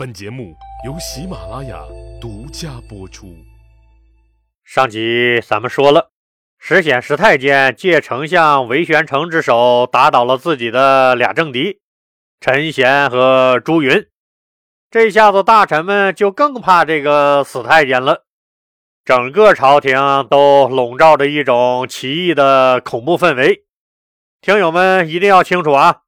本节目由喜马拉雅独家播出。上集咱们说了，石显石太监借丞相韦玄成之手打倒了自己的俩政敌陈贤和朱云，这下子大臣们就更怕这个死太监了。整个朝廷都笼罩着一种奇异的恐怖氛围。听友们一定要清楚啊！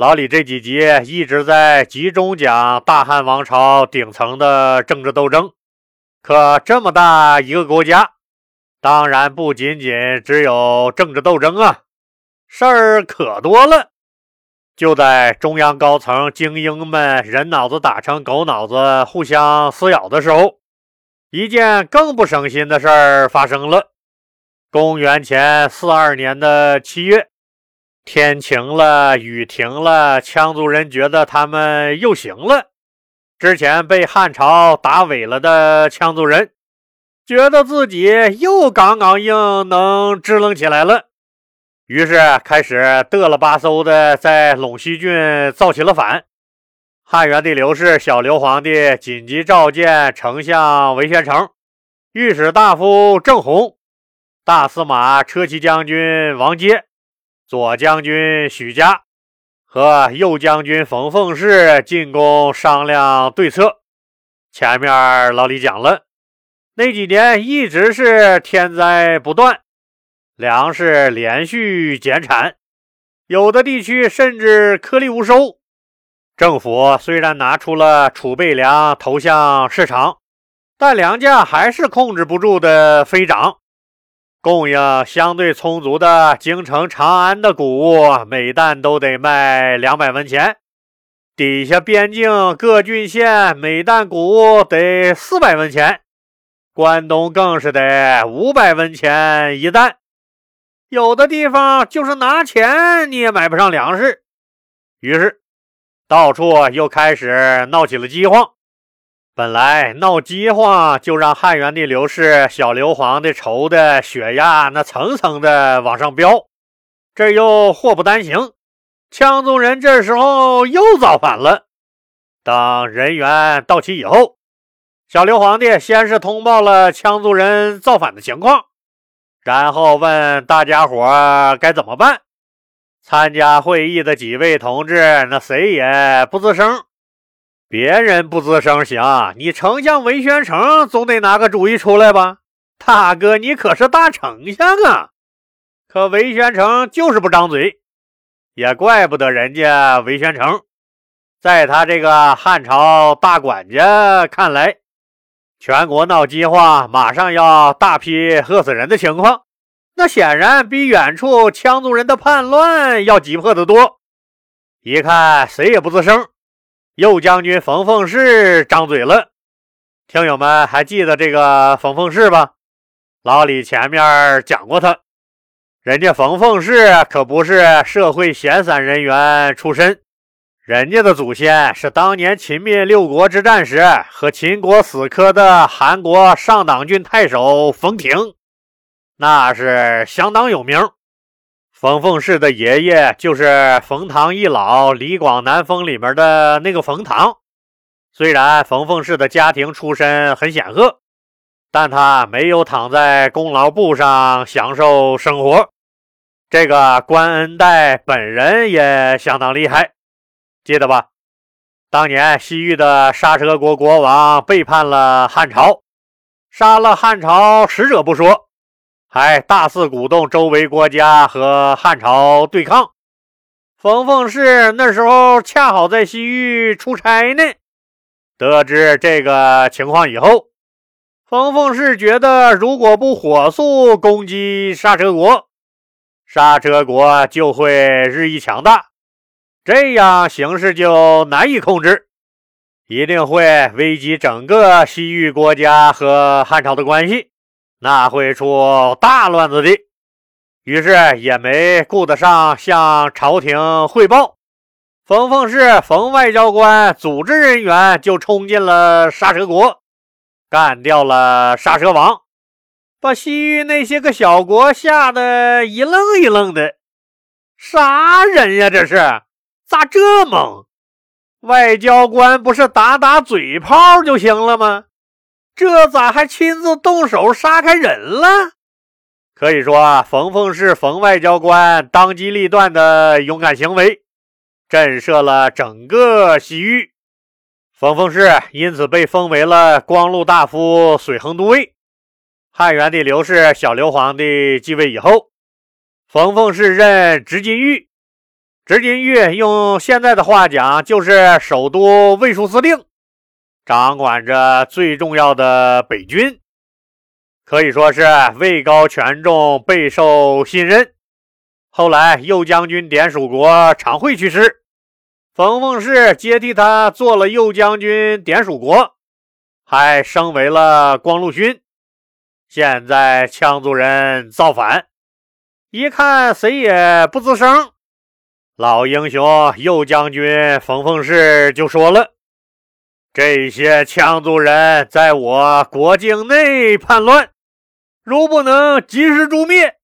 老李这几集一直在集中讲大汉王朝顶层的政治斗争，可这么大一个国家，当然不仅仅只有政治斗争啊，事儿可多了。就在中央高层精英们人脑子打成狗脑子，互相撕咬的时候，一件更不省心的事儿发生了。公元前四二年的七月。天晴了，雨停了，羌族人觉得他们又行了。之前被汉朝打萎了的羌族人，觉得自己又杠杠硬能支棱起来了，于是开始嘚了吧嗖的在陇西郡造起了反。汉元帝刘氏小刘皇帝紧急召见丞相韦玄成、御史大夫郑弘、大司马车骑将军王阶。左将军许家和右将军冯凤氏进宫商量对策。前面老李讲了，那几年一直是天灾不断，粮食连续减产，有的地区甚至颗粒无收。政府虽然拿出了储备粮投向市场，但粮价还是控制不住的飞涨。供应相对充足的京城长安的谷物，每担都得卖两百文钱；底下边境各郡县每担谷物得四百文钱，关东更是得五百文钱一担。有的地方就是拿钱你也买不上粮食，于是到处又开始闹起了饥荒。本来闹饥荒就让汉元帝刘氏小刘皇帝愁的血压那层层的往上飙，这又祸不单行，羌族人这时候又造反了。等人员到齐以后，小刘皇帝先是通报了羌族人造反的情况，然后问大家伙该怎么办。参加会议的几位同志，那谁也不吱声。别人不吱声行，你丞相韦宣成总得拿个主意出来吧？大哥，你可是大丞相啊！可韦宣成就是不张嘴，也怪不得人家韦宣成，在他这个汉朝大管家看来，全国闹饥荒，马上要大批饿死人的情况，那显然比远处羌族人的叛乱要急迫得多。一看，谁也不吱声。右将军冯凤氏张嘴了，听友们还记得这个冯凤氏吧？老李前面讲过他，人家冯凤氏可不是社会闲散人员出身，人家的祖先是当年秦灭六国之战时和秦国死磕的韩国上党郡太守冯亭，那是相当有名。冯凤氏的爷爷就是冯唐一老李广南封里面的那个冯唐。虽然冯凤氏的家庭出身很显赫，但他没有躺在功劳簿上享受生活。这个关恩岱本人也相当厉害，记得吧？当年西域的沙车国国王背叛了汉朝，杀了汉朝使者不说。还大肆鼓动周围国家和汉朝对抗。冯凤氏那时候恰好在西域出差呢，得知这个情况以后，冯凤氏觉得如果不火速攻击刹车国，刹车国就会日益强大，这样形势就难以控制，一定会危及整个西域国家和汉朝的关系。那会出大乱子的，于是也没顾得上向朝廷汇报。冯凤氏、冯外交官组织人员就冲进了沙蛇国，干掉了沙蛇王，把西域那些个小国吓得一愣一愣的。啥人呀？这是咋这猛？外交官不是打打嘴炮就行了吗？这咋还亲自动手杀开人了？可以说啊，冯凤是冯外交官当机立断的勇敢行为，震慑了整个西域。冯凤氏因此被封为了光禄大夫、水衡都尉。汉元帝刘氏小刘皇帝继位以后，冯凤氏任执金玉。执金玉用现在的话讲，就是首都卫戍司令，掌管着最重要的北军。可以说是位高权重，备受信任。后来右将军典属国常惠去世，冯凤氏接替他做了右将军典属国，还升为了光禄勋。现在羌族人造反，一看谁也不吱声。老英雄右将军冯凤氏就说了：“这些羌族人在我国境内叛乱。”如不能及时诛灭，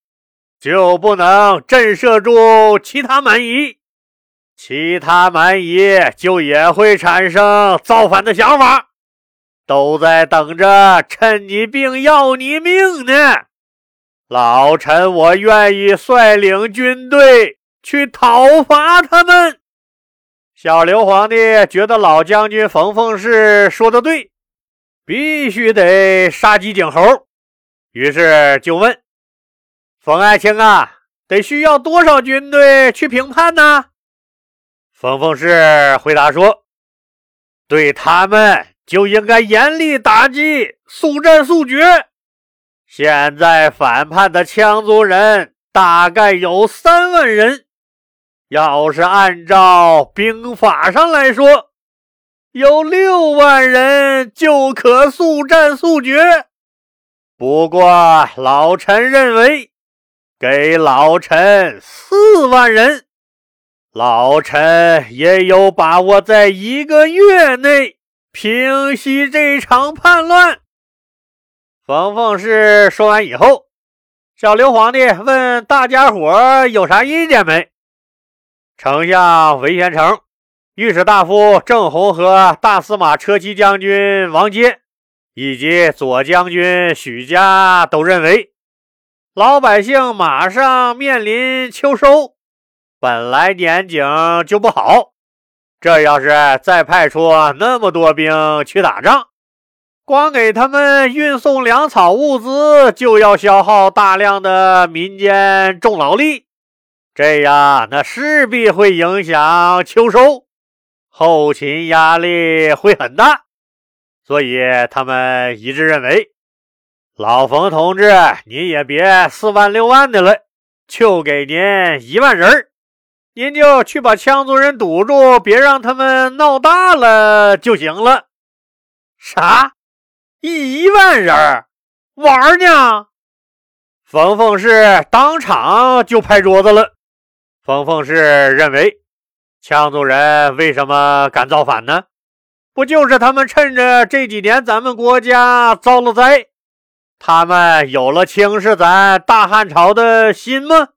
就不能震慑住其他蛮夷，其他蛮夷就也会产生造反的想法，都在等着趁你病要你命呢。老臣我愿意率领军队去讨伐他们。小刘皇帝觉得老将军冯凤氏说的对，必须得杀鸡儆猴。于是就问冯爱卿啊，得需要多少军队去平叛呢？冯凤氏回答说：“对他们就应该严厉打击，速战速决。现在反叛的羌族人大概有三万人，要是按照兵法上来说，有六万人就可速战速决。”不过，老臣认为，给老臣四万人，老臣也有把握，在一个月内平息这场叛乱。冯凤氏说完以后，小刘皇帝问大家伙有啥意见没？丞相韦玄成、御史大夫郑弘和大司马车骑将军王阶。以及左将军许家都认为，老百姓马上面临秋收，本来年景就不好，这要是再派出那么多兵去打仗，光给他们运送粮草物资，就要消耗大量的民间重劳力，这样那势必会影响秋收，后勤压力会很大。所以他们一致认为，老冯同志，您也别四万六万的了，就给您一万人您就去把羌族人堵住，别让他们闹大了就行了。啥？一万人玩呢？冯凤氏当场就拍桌子了。冯凤氏认为，羌族人为什么敢造反呢？不就是他们趁着这几年咱们国家遭了灾，他们有了轻视咱大汉朝的心吗？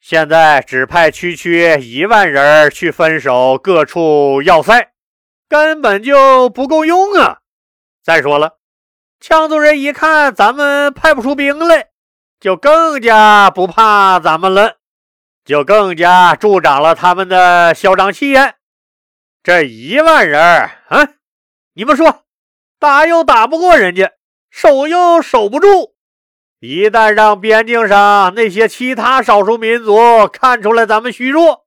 现在只派区区一万人去分守各处要塞，根本就不够用啊！再说了，羌族人一看咱们派不出兵来，就更加不怕咱们了，就更加助长了他们的嚣张气焰。这一万人啊，你们说，打又打不过人家，守又守不住。一旦让边境上那些其他少数民族看出来咱们虚弱，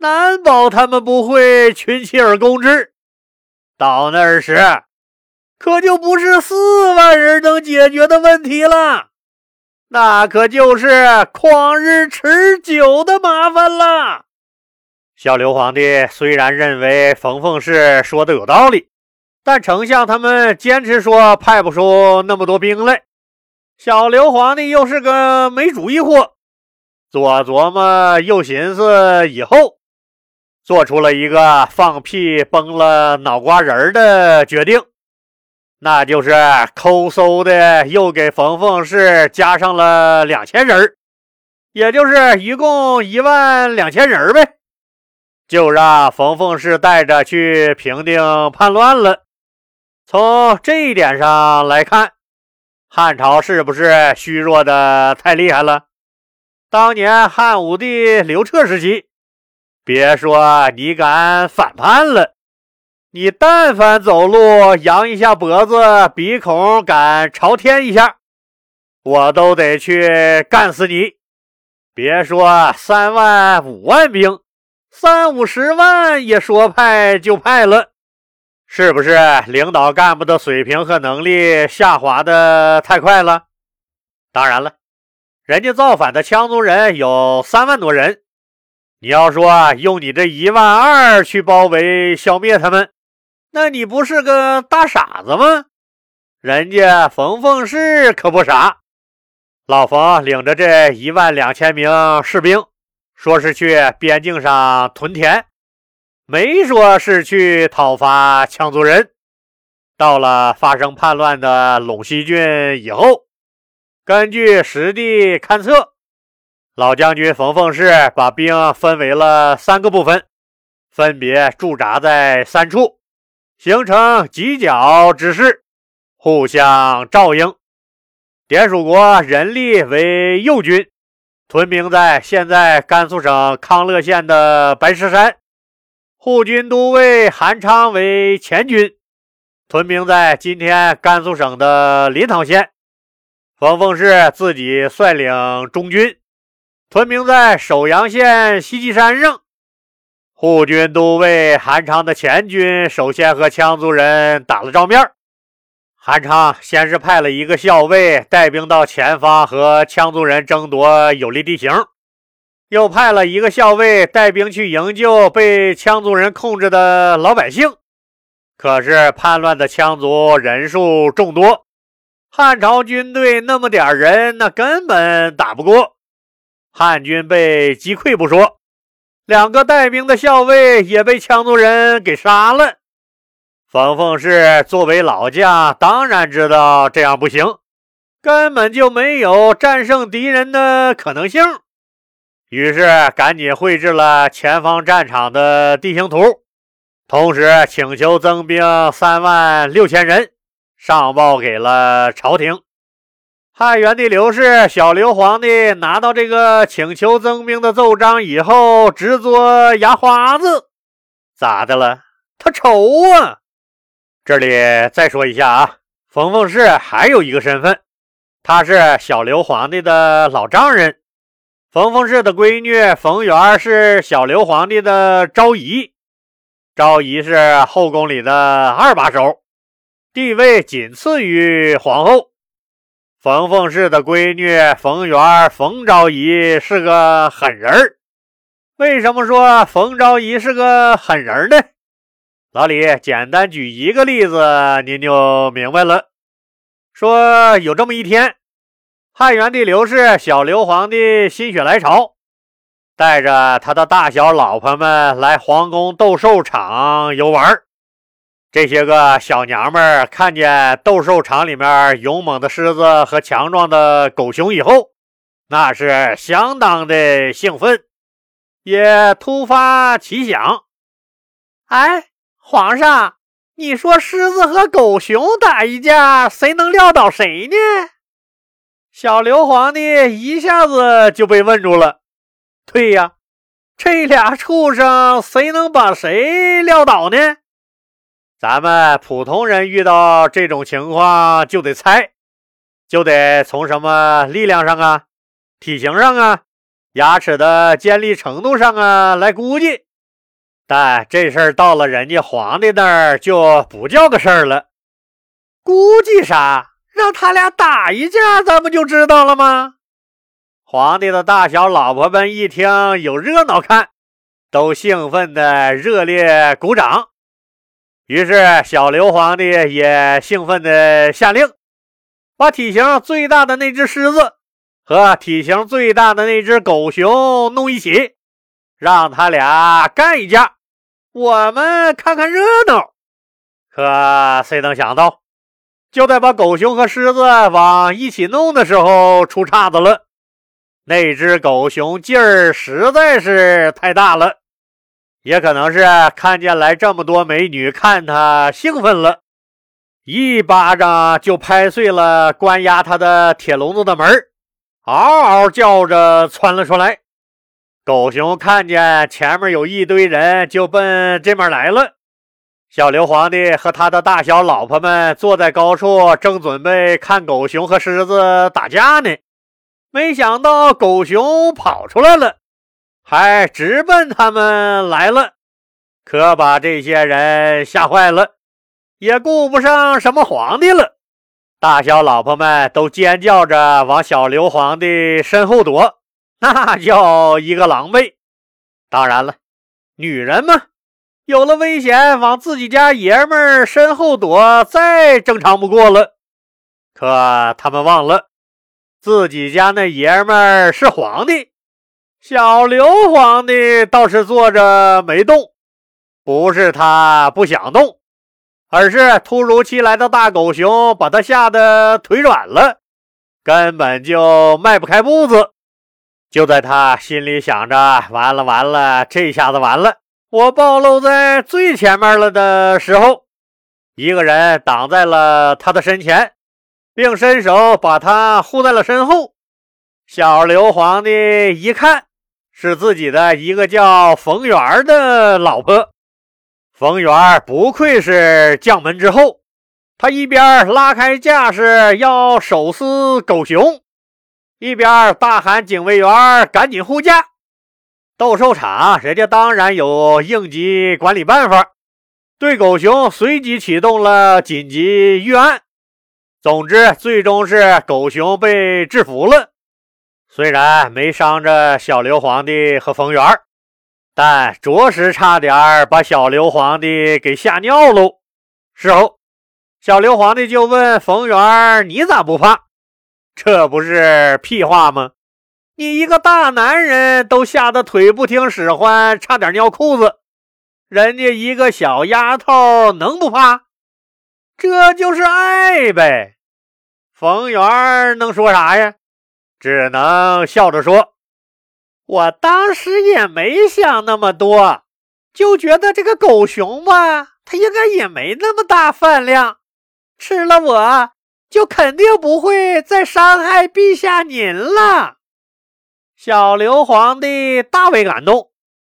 难保他们不会群起而攻之。到那时，可就不是四万人能解决的问题了，那可就是旷日持久的麻烦了。小刘皇帝虽然认为冯凤氏说的有道理，但丞相他们坚持说派不出那么多兵来。小刘皇帝又是个没主意货，左琢磨右寻思，以后做出了一个放屁崩了脑瓜仁的决定，那就是抠搜的又给冯凤氏加上了两千人，也就是一共一万两千人呗。就让冯凤氏带着去平定叛乱了。从这一点上来看，汉朝是不是虚弱的太厉害了？当年汉武帝刘彻时期，别说你敢反叛了，你但凡走路扬一下脖子，鼻孔敢朝天一下，我都得去干死你。别说三万五万兵。三五十万也说派就派了，是不是领导干部的水平和能力下滑的太快了？当然了，人家造反的羌族人有三万多人，你要说用你这一万二去包围消灭他们，那你不是个大傻子吗？人家冯凤氏可不傻，老冯领着这一万两千名士兵。说是去边境上屯田，没说是去讨伐羌族人。到了发生叛乱的陇西郡以后，根据实地勘测，老将军冯凤氏把兵分为了三个部分，分别驻扎在三处，形成犄角之势，互相照应。典蜀国人力为右军。屯兵在现在甘肃省康乐县的白石山，护军都尉韩昌为前军，屯兵在今天甘肃省的临洮县。冯凤氏自己率领中军，屯兵在首阳县西岐山上。护军都尉韩昌的前军首先和羌族人打了照面。韩昌先是派了一个校尉带兵到前方和羌族人争夺有利地形，又派了一个校尉带兵去营救被羌族人控制的老百姓。可是叛乱的羌族人数众多，汉朝军队那么点人，那根本打不过。汉军被击溃不说，两个带兵的校尉也被羌族人给杀了。冯凤氏作为老将，当然知道这样不行，根本就没有战胜敌人的可能性。于是赶紧绘制了前方战场的地形图，同时请求增兵三万六千人，上报给了朝廷。汉元帝刘氏、小刘皇帝拿到这个请求增兵的奏章以后，直嘬牙花子，咋的了？他愁啊！这里再说一下啊，冯凤氏还有一个身份，她是小刘皇帝的老丈人。冯凤氏的闺女冯媛是小刘皇帝的昭仪，昭仪是后宫里的二把手，地位仅次于皇后。冯凤氏的闺女冯媛、冯昭仪是个狠人儿。为什么说冯昭仪是个狠人呢？老李，简单举一个例子，您就明白了。说有这么一天，汉元帝刘氏小刘皇帝心血来潮，带着他的大小老婆们来皇宫斗兽场游玩。这些个小娘们看见斗兽场里面勇猛的狮子和强壮的狗熊以后，那是相当的兴奋，也突发奇想，哎。皇上，你说狮子和狗熊打一架，谁能撂倒谁呢？小刘皇帝一下子就被问住了。对呀，这俩畜生谁能把谁撂倒呢？咱们普通人遇到这种情况就得猜，就得从什么力量上啊、体型上啊、牙齿的尖利程度上啊来估计。但这事儿到了人家皇帝那儿就不叫个事儿了。估计啥？让他俩打一架，咱不就知道了吗？皇帝的大小老婆们一听有热闹看，都兴奋的热烈鼓掌。于是小刘皇帝也兴奋的下令，把体型最大的那只狮子和体型最大的那只狗熊弄一起，让他俩干一架。我们看看热闹，可谁能想到，就在把狗熊和狮子往一起弄的时候出岔子了。那只狗熊劲儿实在是太大了，也可能是看见来这么多美女，看他兴奋了，一巴掌就拍碎了关押他的铁笼子的门嗷嗷叫着窜了出来。狗熊看见前面有一堆人，就奔这面来了。小刘皇帝和他的大小老婆们坐在高处，正准备看狗熊和狮子打架呢。没想到狗熊跑出来了，还直奔他们来了，可把这些人吓坏了，也顾不上什么皇帝了。大小老婆们都尖叫着往小刘皇帝身后躲。那叫一个狼狈。当然了，女人嘛，有了危险往自己家爷们儿身后躲，再正常不过了。可他们忘了，自己家那爷们儿是皇帝，小刘皇帝倒是坐着没动，不是他不想动，而是突如其来的大狗熊把他吓得腿软了，根本就迈不开步子。就在他心里想着“完了完了，这下子完了，我暴露在最前面了”的时候，一个人挡在了他的身前，并伸手把他护在了身后。小刘皇帝一看，是自己的一个叫冯元的老婆。冯元不愧是将门之后，他一边拉开架势要手撕狗熊。一边大喊：“警卫员，赶紧护驾！”斗兽场人家当然有应急管理办法，对狗熊随即启动了紧急预案。总之，最终是狗熊被制服了。虽然没伤着小刘皇帝和冯元，但着实差点把小刘皇帝给吓尿喽。事后，小刘皇帝就问冯元：“你咋不怕？”这不是屁话吗？你一个大男人都吓得腿不听使唤，差点尿裤子，人家一个小丫头能不怕？这就是爱呗。冯元能说啥呀？只能笑着说：“我当时也没想那么多，就觉得这个狗熊吧，它应该也没那么大饭量，吃了我。”就肯定不会再伤害陛下您了。小刘皇帝大为感动，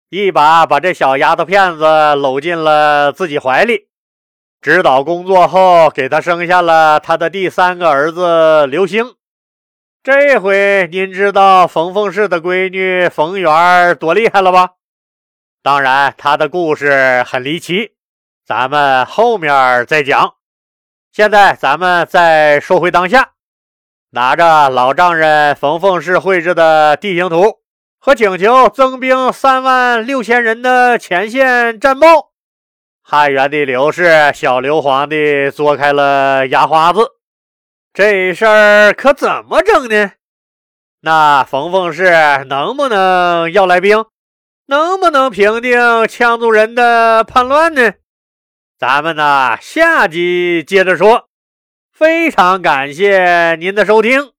一把把这小丫头片子搂进了自己怀里。指导工作后，给他生下了他的第三个儿子刘星。这回您知道冯凤氏的闺女冯媛多厉害了吧？当然，她的故事很离奇，咱们后面再讲。现在咱们再说回当下，拿着老丈人冯凤氏绘制的地形图和请求增兵三万六千人的前线战报，汉元帝刘氏小刘皇帝嘬开了牙花子，这事儿可怎么整呢？那冯凤氏能不能要来兵？能不能平定羌族人的叛乱呢？咱们呢，下集接着说。非常感谢您的收听。